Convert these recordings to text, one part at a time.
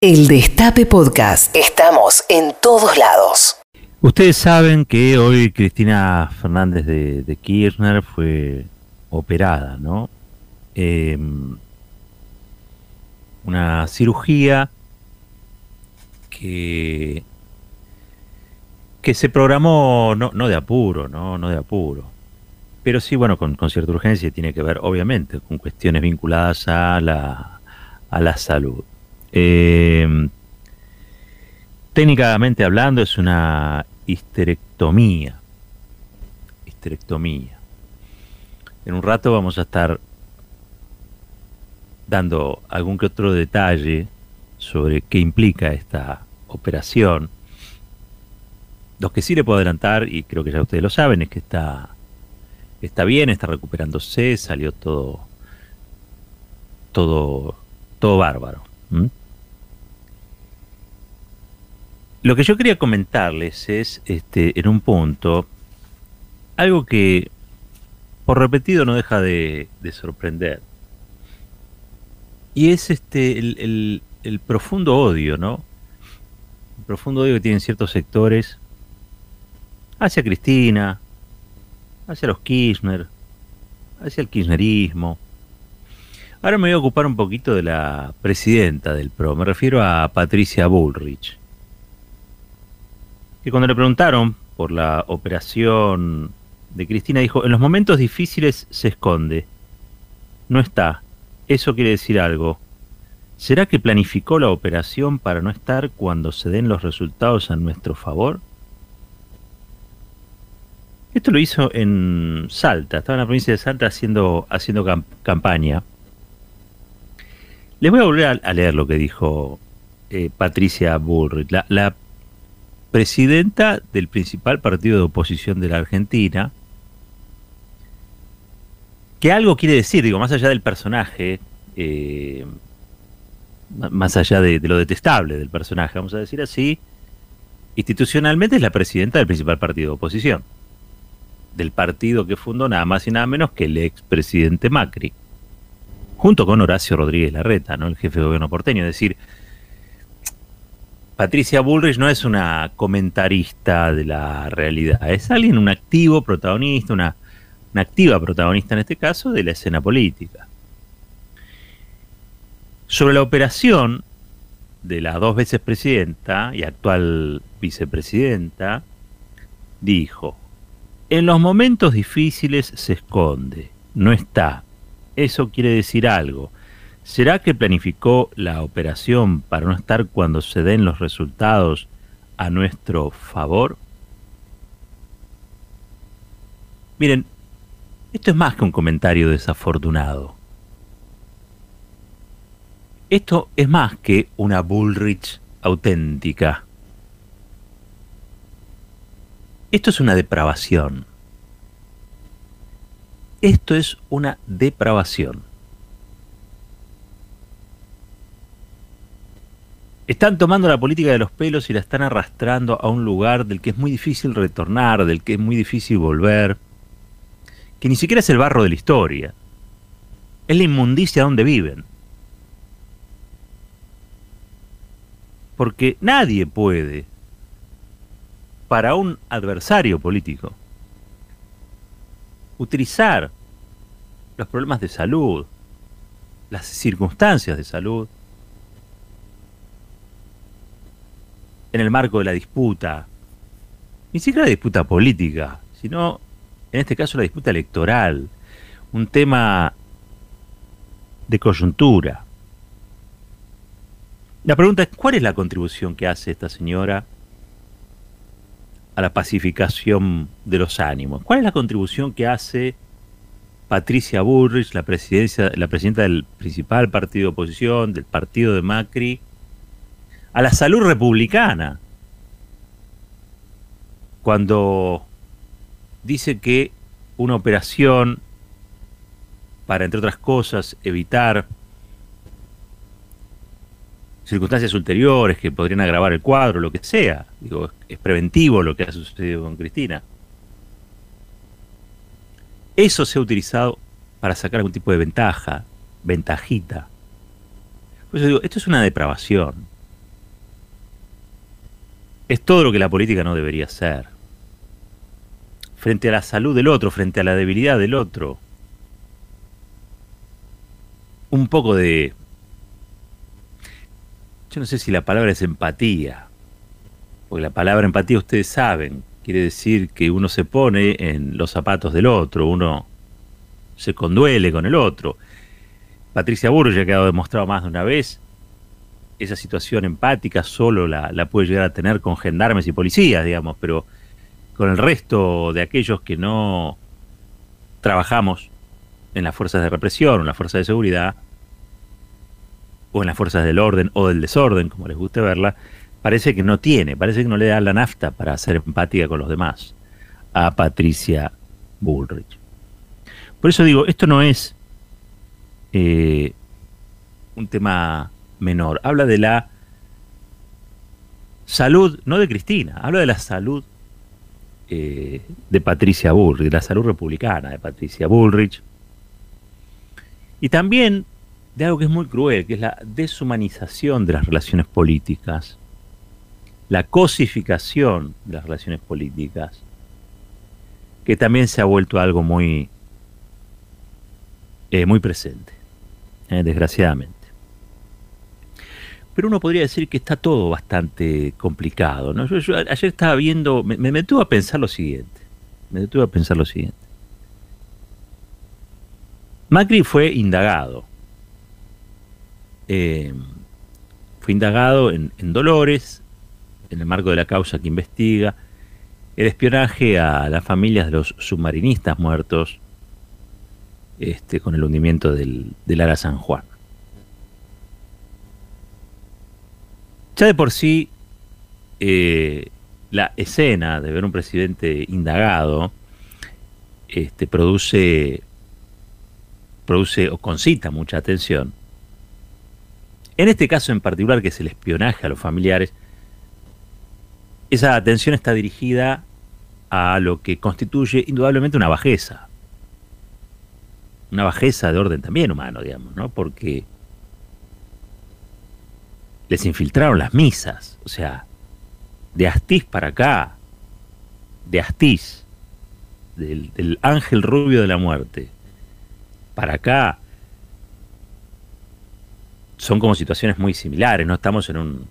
El Destape Podcast. Estamos en todos lados. Ustedes saben que hoy Cristina Fernández de, Kirchner fue operada, ¿no? Em, una cirugía que, que se programó no, no de apuro, ¿no? No de apuro. Pero sí, bueno, con, con cierta urgencia y tiene que ver, obviamente, con cuestiones vinculadas a la, a la salud. Eh, técnicamente hablando es una histerectomía. Histerectomía. En un rato vamos a estar dando algún que otro detalle sobre qué implica esta operación. Lo que sí le puedo adelantar, y creo que ya ustedes lo saben, es que está, está bien, está recuperándose, salió todo, todo, todo bárbaro. Lo que yo quería comentarles es, este, en un punto, algo que por repetido no deja de, sorprender. Y es este el, el, profundo odio, ¿no? El profundo odio que tienen ciertos sectores hacia Cristina, hacia los Kirchner, hacia el kirchnerismo. Ahora me voy a ocupar un poquito de la presidenta del PRO, me refiero a Patricia Bullrich que cuando le preguntaron por la operación de Cristina dijo, en los momentos difíciles se esconde. No está. Eso quiere decir algo. ¿Será que planificó la operación para no estar cuando se den los resultados a nuestro favor? Esto lo hizo en Salta, estaba en la provincia de Salta haciendo, haciendo campaña. Les voy a volver a, leer lo que dijo eh, Patricia Bullrich. La, presidenta del principal partido de oposición de la Argentina, que algo quiere decir, digo, más allá del personaje, eh, más allá de, lo detestable del personaje, vamos a decir así, institucionalmente es la presidenta del principal partido de oposición, del partido que fundó nada más y nada menos que el expresidente Macri, junto con Horacio Rodríguez Larreta, ¿no? el jefe de gobierno porteño, es decir, Patricia Bullrich no es una comentarista de la realidad, es alguien, un activo protagonista, una, activa protagonista en este caso de la escena política. Sobre la operación de la dos veces presidenta y actual vicepresidenta, dijo, en los momentos difíciles se esconde, no está. Eso quiere decir algo. ¿Será que planificó la operación para no estar cuando se den los resultados a nuestro favor? Miren, esto es más que un comentario desafortunado. Esto es más que una Bullrich auténtica. Esto es una depravación. Esto es una depravación. Están tomando la política de los pelos y la están arrastrando a un lugar del que es muy difícil retornar, del que es muy difícil volver, que ni siquiera es el barro de la historia, es la inmundicia donde viven. Porque nadie puede, para un adversario político, utilizar los problemas de salud, las circunstancias de salud, en el marco de la disputa, ni siquiera la disputa política, sino en este caso la disputa electoral, un tema de coyuntura. La pregunta es, ¿cuál es la contribución que hace esta señora a la pacificación de los ánimos? ¿Cuál es la contribución que hace Patricia Bullrich, la, la presidenta del principal partido de oposición, del partido de Macri, a la salud republicana. Cuando dice que una operación para, entre otras cosas, evitar circunstancias ulteriores que podrían agravar el cuadro, lo que sea. Digo, es preventivo lo que ha sucedido con Cristina. Eso se ha utilizado para sacar algún tipo de ventaja, ventajita. Por eso digo, esto es una depravación. es todo lo que la política no debería ser. Frente a la salud del otro, frente a la debilidad del otro. Un poco de... No sé si la palabra es empatía. Porque la palabra empatía ustedes saben. Quiere decir que uno se pone en los zapatos del otro, uno se conduele con el otro. Patricia Burro ya ha quedado demostrado más de una vez esa situación empática solo la, puede llegar a tener con gendarmes y policías, digamos, pero con el resto de aquellos que no trabajamos en las fuerzas de represión en las fuerzas de seguridad, o en las fuerzas del orden o del desorden, como les guste verla, parece que no tiene, parece que no le da la nafta para ser empática con los demás a Patricia Bullrich. Por eso digo, esto no es eh, un tema menor. Habla de la salud, no de Cristina, habla de la salud eh, de Patricia Bullrich, de la salud republicana de Patricia Bullrich. Y también de algo que es muy cruel, que es la deshumanización de las relaciones políticas, la cosificación de las relaciones políticas, que también se ha vuelto algo muy, eh, muy presente, eh, desgraciadamente pero uno podría decir que está todo bastante complicado. Yo, ayer estaba viendo, me, me, a pensar lo siguiente. Me detuve a pensar lo siguiente. Macri fue indagado. Eh, fue indagado en, Dolores, en el marco de la causa que investiga el espionaje a las familias de los submarinistas muertos este, con el hundimiento del, del Ara San Juan. Ya de por sí, eh, la escena de ver un presidente indagado este, produce, produce o concita mucha atención. En este caso en particular, que es el espionaje a los familiares, esa atención está dirigida a lo que constituye indudablemente una bajeza. Una bajeza de orden también humano, digamos, ¿no? Porque les infiltraron las misas. O sea, de Astiz para acá, de Astiz, del, ángel rubio de la muerte, para acá, son como situaciones muy similares. No estamos en un.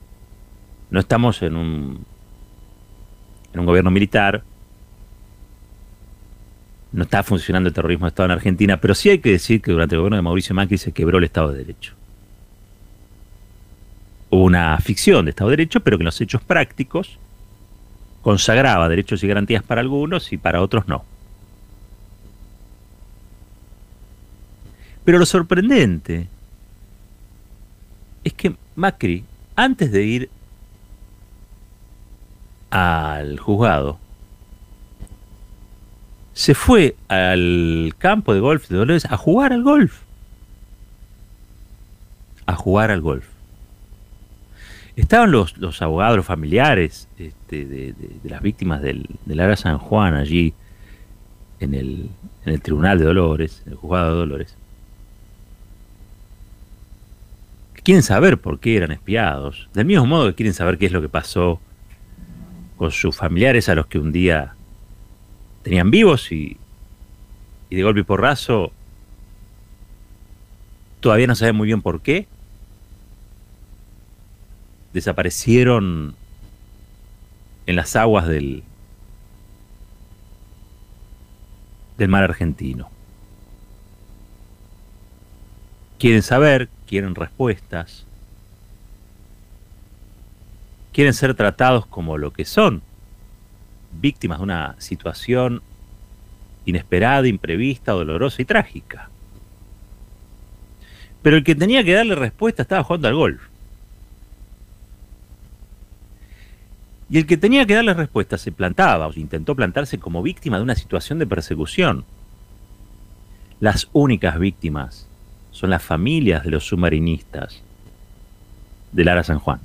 No estamos en un. en un gobierno militar. No está funcionando el terrorismo de Estado en Argentina, pero sí hay que decir que durante el gobierno de Mauricio Macri se quebró el Estado de Derecho una ficción de Estado de Derecho, pero que en los hechos prácticos consagraba derechos y garantías para algunos y para otros no. Pero lo sorprendente es que Macri, antes de ir al juzgado, se fue al campo de golf de Dolores a jugar al golf. A jugar al golf. Estaban los, los abogados familiares este, de, las víctimas del, del Ara San Juan allí en el, en el Tribunal de Dolores, en el juzgado de Dolores. Quieren saber por qué eran espiados. Del mismo modo que quieren saber qué es lo que pasó con sus familiares a los que un día tenían vivos y, de golpe y porrazo todavía no saben muy bien por qué desaparecieron en las aguas del, del mar argentino. Quieren saber, quieren respuestas, quieren ser tratados como lo que son, víctimas de una situación inesperada, imprevista, dolorosa y trágica. Pero el que tenía que darle respuesta estaba jugando al golf. Y el que tenía que darle respuesta se plantaba o intentó plantarse como víctima de una situación de persecución. Las únicas víctimas son las familias de los submarinistas de Lara San Juan.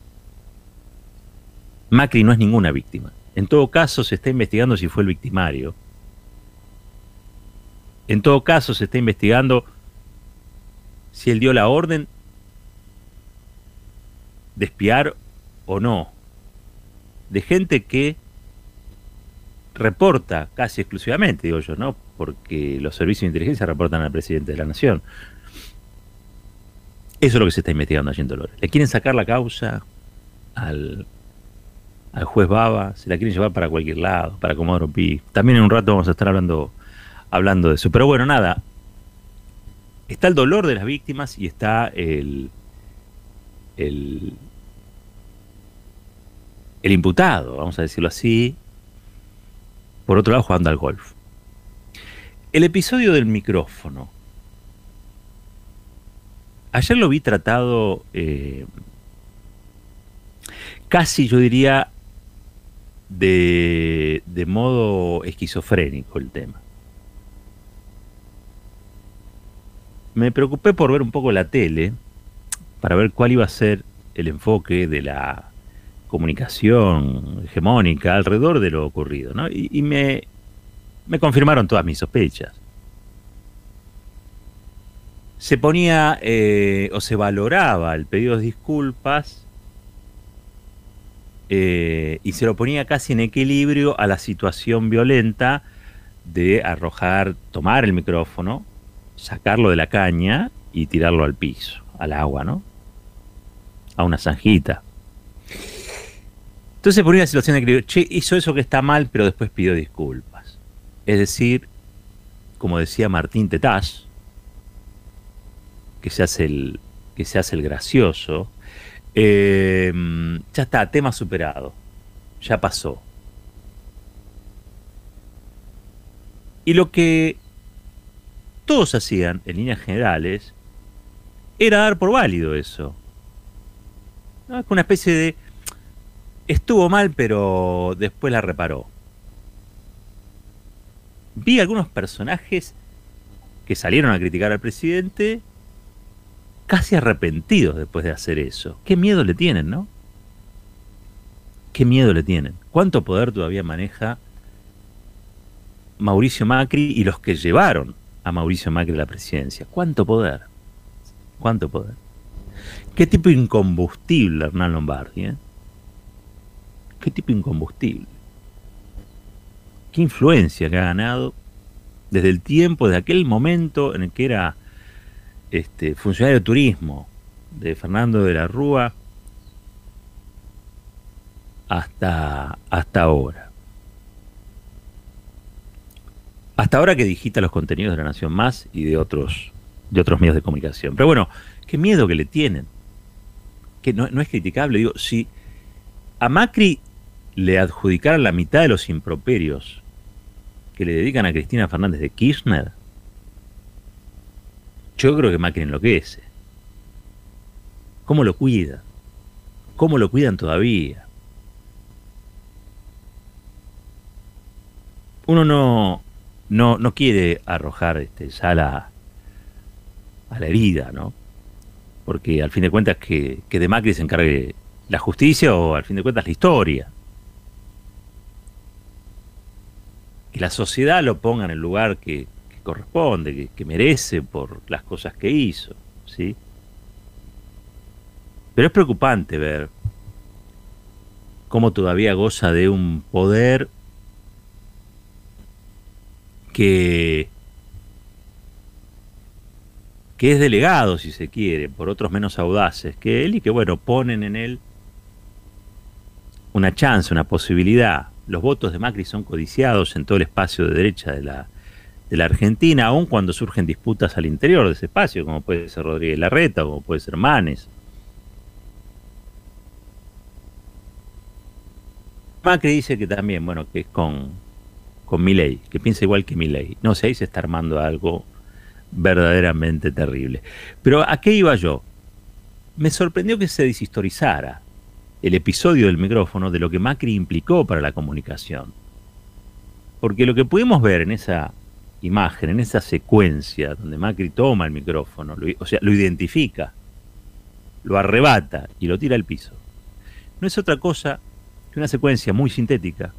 Macri no es ninguna víctima. En todo caso, se está investigando si fue el victimario. En todo caso, se está investigando si él dio la orden de espiar o no de gente que reporta casi exclusivamente, digo yo, ¿no? Porque los servicios de inteligencia reportan al presidente de la nación. Eso es lo que se está investigando allí en Dolores. Le quieren sacar la causa al, al juez Baba, se la quieren llevar para cualquier lado, para Comodoro Pi. También en un rato vamos a estar hablando, hablando de eso. Pero bueno, nada. Está el dolor de las víctimas y está el, el, el imputado, vamos a decirlo así, por otro lado jugando al golf. El episodio del micrófono. Ayer lo vi tratado eh, casi, yo diría, de, de modo esquizofrénico el tema. Me preocupé por ver un poco la tele para ver cuál iba a ser el enfoque de la comunicación hegemónica alrededor de lo ocurrido, ¿no? Y, me, me confirmaron todas mis sospechas. Se ponía eh, o se valoraba el pedido de disculpas eh, y se lo ponía casi en equilibrio a la situación violenta de arrojar, tomar el micrófono, sacarlo de la caña y tirarlo al piso, al agua, ¿no? A una zanjita. Entonces ponía la situación de que, che, hizo eso que está mal, pero después pidió disculpas. Es decir, como decía Martín Tetaz, que se hace el, que se hace el gracioso, eh, ya está, tema superado, ya pasó. Y lo que todos hacían, en líneas generales, era dar por válido eso. ¿No? Una especie de estuvo mal, pero después la reparó. Vi algunos personajes que salieron a criticar al presidente casi arrepentidos después de hacer eso. Qué miedo le tienen, ¿no? Qué miedo le tienen. ¿Cuánto poder todavía maneja Mauricio Macri y los que llevaron a Mauricio Macri a la presidencia? ¿Cuánto poder? ¿Cuánto poder? ¿Qué tipo incombustible Hernán Lombardi? Eh? qué tipo incombustible. Qué influencia que ha ganado desde el tiempo, desde aquel momento en el que era este, funcionario de turismo de Fernando de la Rúa hasta, hasta ahora. Hasta ahora que digita los contenidos de la Nación Más y de otros, de otros medios de comunicación. Pero bueno, qué miedo que le tienen. Que no, no es criticable. Digo, si a Macri le adjudicaran la mitad de los improperios que le dedican a Cristina Fernández de Kirchner, yo creo que Macri enloquece. ¿Cómo lo cuida? ¿Cómo lo cuidan todavía? Uno no, no, no quiere arrojar este, ya la, a la herida, ¿no? Porque al fin de cuentas que, que de Macri se encargue la justicia o al fin de cuentas la historia. que la sociedad lo ponga en el lugar que, corresponde, que, merece por las cosas que hizo, ¿sí? Pero es preocupante ver cómo todavía goza de un poder que, que es delegado, si se quiere, por otros menos audaces que él y que, bueno, ponen en él una chance, una posibilidad los votos de Macri son codiciados en todo el espacio de derecha de la, de la Argentina, aun cuando surgen disputas al interior de ese espacio, como puede ser Rodríguez Larreta, como puede ser Manes. Macri dice que también, bueno, que es con, con Milei, que piensa igual que Milei. No sé, ahí se está armando algo verdaderamente terrible. Pero ¿a qué iba yo? Me sorprendió que se deshistorizara el episodio del micrófono de lo que Macri implicó para la comunicación. Porque lo que pudimos ver en esa imagen, en esa secuencia donde Macri toma el micrófono, o sea, lo identifica, lo arrebata y lo tira al piso, no es otra cosa que una secuencia muy sintética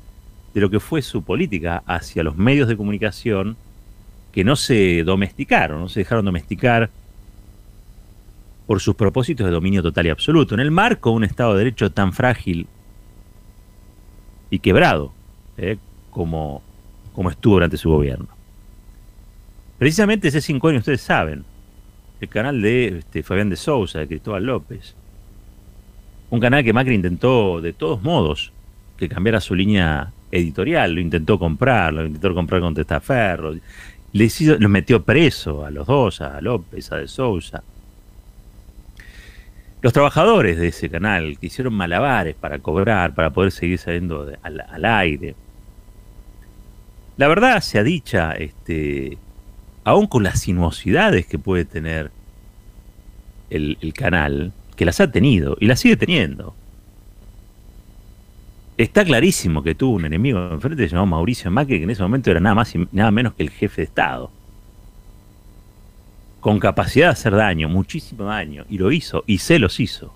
de lo que fue su política hacia los medios de comunicación que no se domesticaron, no se dejaron domesticar por sus propósitos de dominio total y absoluto. En el marco de un Estado de Derecho tan frágil y quebrado, ¿eh? como, como estuvo durante su gobierno. Precisamente ese cinco años, ustedes saben, el canal de este, Fabián de Sousa, de Cristóbal López. Un canal que Macri intentó de todos modos que cambiara su línea editorial, lo intentó comprar, lo intentó comprar con Testaferro, le hizo, los metió preso a los dos, a López, a De Sousa. Los trabajadores de ese canal que hicieron malabares para cobrar, para poder seguir saliendo al, aire. La verdad sea dicha, este, aún con las sinuosidades que puede tener el, canal, que las ha tenido y las sigue teniendo. Está clarísimo que tuvo un enemigo enfrente llamado Mauricio Macri, que en ese momento era nada más y nada menos que el jefe de Estado. Con capacidad de hacer daño, muchísimo daño, y lo hizo, y se los hizo.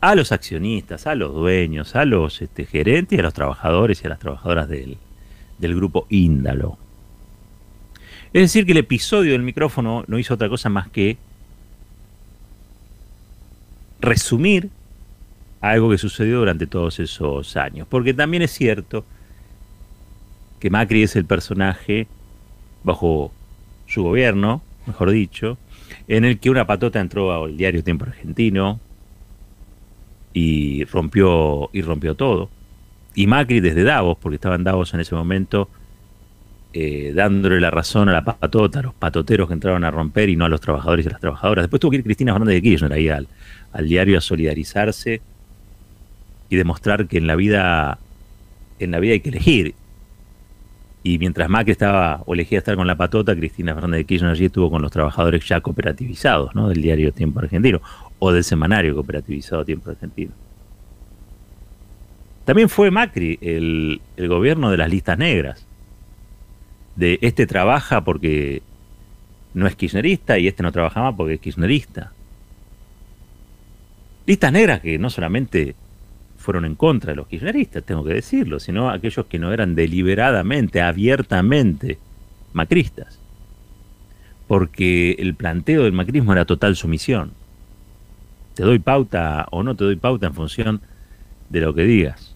A los accionistas, a los dueños, a los este, gerentes, a los trabajadores y a las trabajadoras del, del grupo Índalo. Es decir, que el episodio del micrófono no hizo otra cosa más que resumir algo que sucedió durante todos esos años. Porque también es cierto que Macri es el personaje bajo su gobierno, mejor dicho, en el que una patota entró al diario Tiempo Argentino y rompió y rompió todo. Y Macri desde Davos, porque estaba en Davos en ese momento, eh, dándole la razón a la patota, a los patoteros que entraron a romper y no a los trabajadores y a las trabajadoras. Después tuvo que ir Cristina Fernández de Kirchner ahí al, al diario a solidarizarse y demostrar que en la vida en la vida hay que elegir. Y mientras Macri estaba o elegía estar con la patota, Cristina Fernández de Kirchner allí estuvo con los trabajadores ya cooperativizados, ¿no? Del diario Tiempo Argentino o del semanario cooperativizado Tiempo Argentino. También fue Macri el, el gobierno de las listas negras. De este trabaja porque no es kirchnerista y este no trabaja más porque es kirchnerista. Listas negras que no solamente fueron en contra de los kirchneristas, tengo que decirlo, sino aquellos que no eran deliberadamente, abiertamente macristas. Porque el planteo del macrismo era total sumisión. Te doy pauta o no te doy pauta en función de lo que digas.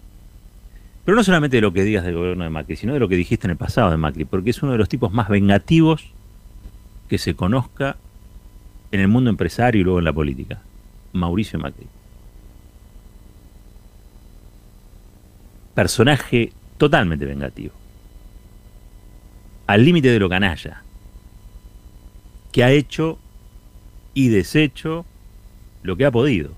Pero no solamente de lo que digas del gobierno de Macri, sino de lo que dijiste en el pasado de Macri, porque es uno de los tipos más vengativos que se conozca en el mundo empresario y luego en la política. Mauricio Macri. personaje totalmente vengativo. Al límite de lo canalla. Que ha hecho y deshecho lo que ha podido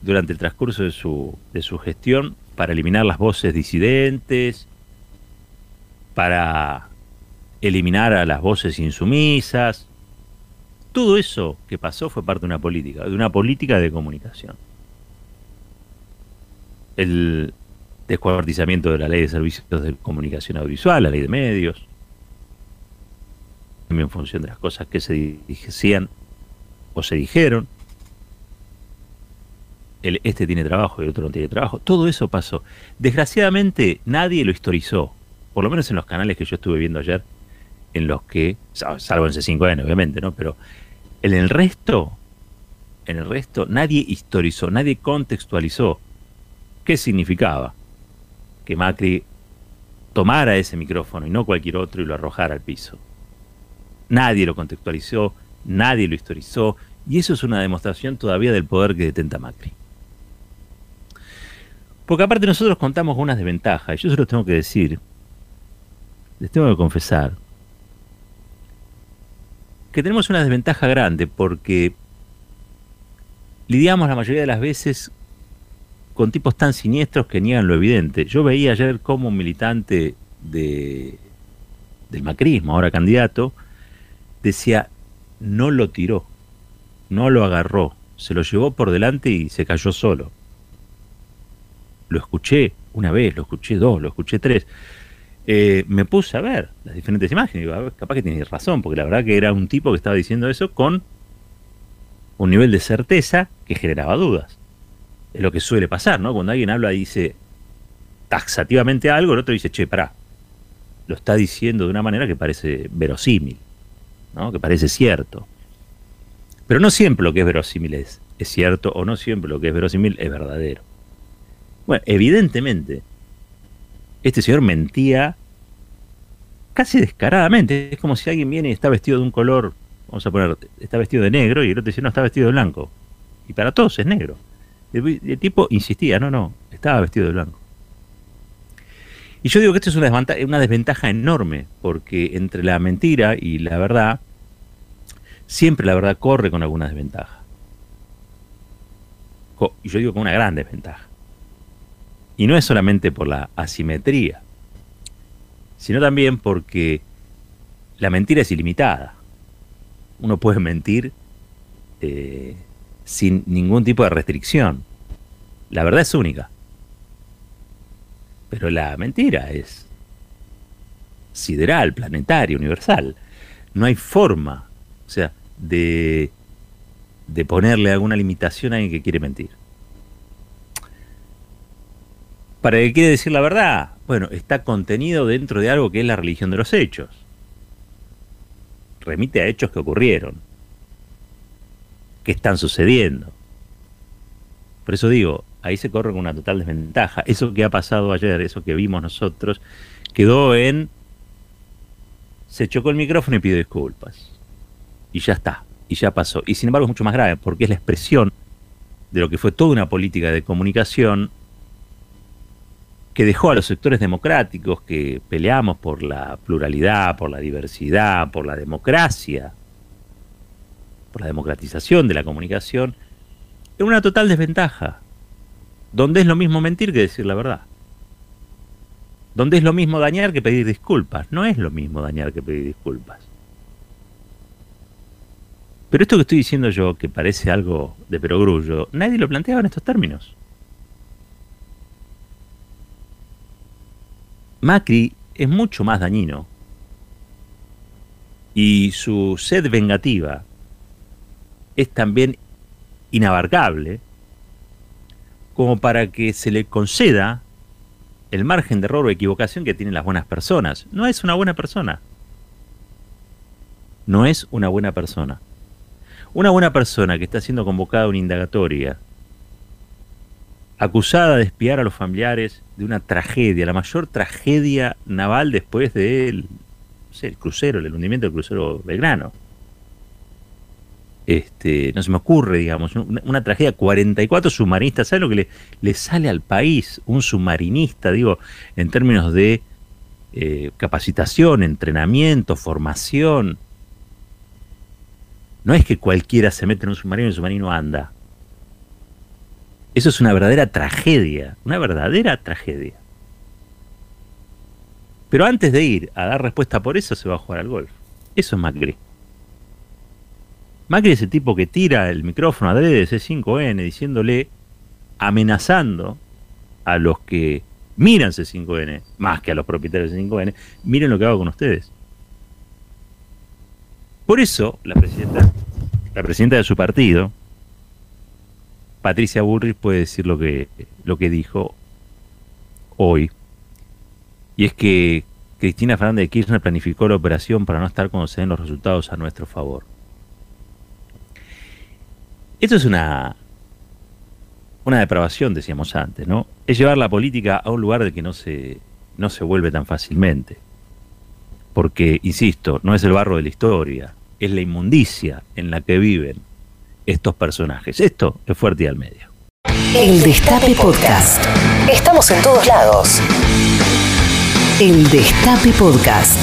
durante el transcurso de su, de su gestión para eliminar las voces disidentes, para eliminar a las voces insumisas. Todo eso que pasó fue parte de una política, de una política de comunicación el descuartizamiento de la ley de servicios de comunicación audiovisual, la ley de medios, también en función de las cosas que se decían o se dijeron. Este tiene trabajo y el otro no tiene trabajo. Todo eso pasó. Desgraciadamente nadie lo historizó, por lo menos en los canales que yo estuve viendo ayer, en los que, salvo en C5N obviamente, ¿no? Pero en el resto, en el resto, nadie historizó, nadie contextualizó ¿Qué significaba? Que Macri tomara ese micrófono y no cualquier otro y lo arrojara al piso. Nadie lo contextualizó, nadie lo historizó, y eso es una demostración todavía del poder que detenta Macri. Porque aparte nosotros contamos con unas desventajas, y yo se los tengo que decir, les tengo que confesar, que tenemos una desventaja grande porque lidiamos la mayoría de las veces con tipos tan siniestros que niegan lo evidente. Yo veía ayer como un militante de, del macrismo, ahora candidato, decía, no lo tiró, no lo agarró, se lo llevó por delante y se cayó solo. Lo escuché una vez, lo escuché dos, lo escuché tres. Eh, me puse a ver las diferentes imágenes. Digo, capaz que tiene razón, porque la verdad que era un tipo que estaba diciendo eso con un nivel de certeza que generaba dudas es lo que suele pasar, ¿no? Cuando alguien habla y dice taxativamente algo, el otro dice, che, pará, lo está diciendo de una manera que parece verosímil, ¿no? Que parece cierto. Pero no siempre lo que es verosímil es cierto, o no siempre lo que es verosímil es verdadero. Bueno, evidentemente, este señor mentía casi descaradamente. Es como si alguien viene y está vestido de un color, vamos a poner, está vestido de negro y el otro dice, no, está vestido de blanco. Y para todos es negro. El, tipo insistía, no, no, estaba vestido de blanco. Y yo digo que esto es una desventaja, una desventaja enorme, porque entre la mentira y la verdad, siempre la verdad corre con alguna desventaja. Y yo digo con una gran desventaja. Y no es solamente por la asimetría, sino también porque la mentira es ilimitada. Uno puede mentir eh, sin ningún tipo de restricción. La verdad es única. Pero la mentira es sideral, planetaria, universal. No hay forma, o sea, de, de ponerle alguna limitación a alguien que quiere mentir. ¿Para qué quiere decir la verdad? Bueno, está contenido dentro de algo que es la religión de los hechos. Remite a hechos que ocurrieron, que están sucediendo. Por eso digo, ahí se corre con una total desventaja. Eso que ha pasado ayer, eso que vimos nosotros, quedó en... Se chocó el micrófono y pidió disculpas. Y ya está, y ya pasó. Y sin embargo es mucho más grave, porque es la expresión de lo que fue toda una política de comunicación que dejó a los sectores democráticos que peleamos por la pluralidad, por la diversidad, por la democracia, por la democratización de la comunicación, en una total desventaja donde es lo mismo mentir que decir la verdad. Donde es lo mismo dañar que pedir disculpas. No es lo mismo dañar que pedir disculpas. Pero esto que estoy diciendo yo, que parece algo de perogrullo, nadie lo planteaba en estos términos. Macri es mucho más dañino y su sed vengativa es también inabarcable como para que se le conceda el margen de error o equivocación que tienen las buenas personas. No es una buena persona. No es una buena persona. Una buena persona que está siendo convocada a una indagatoria, acusada de espiar a los familiares de una tragedia, la mayor tragedia naval después del el crucero, el hundimiento del crucero Belgrano este, no se me ocurre, digamos, una, tragedia, 44 submarinistas, ¿sabe lo que le, le, sale al país un submarinista, digo, en términos de eh, capacitación, entrenamiento, formación? No es que cualquiera se mete en un submarino y el submarino anda. Eso es una verdadera tragedia, una verdadera tragedia. Pero antes de ir a dar respuesta por eso, se va a jugar al golf. Eso es Macri. Macri es el tipo que tira el micrófono a de C5N diciéndole, amenazando a los que miran C5N, más que a los propietarios de C5N, miren lo que hago con ustedes. Por eso, la presidenta, la presidenta de su partido, Patricia Bullrich, puede decir lo que, lo que dijo hoy. Y es que Cristina Fernández de Kirchner planificó la operación para no estar cuando se den los resultados a nuestro favor. Esto es una, una depravación, decíamos antes, ¿no? Es llevar la política a un lugar de que no se, no se vuelve tan fácilmente. Porque, insisto, no es el barro de la historia, es la inmundicia en la que viven estos personajes. Esto es fuerte y al medio. El Destape Podcast. Estamos en todos lados. El Destape Podcast.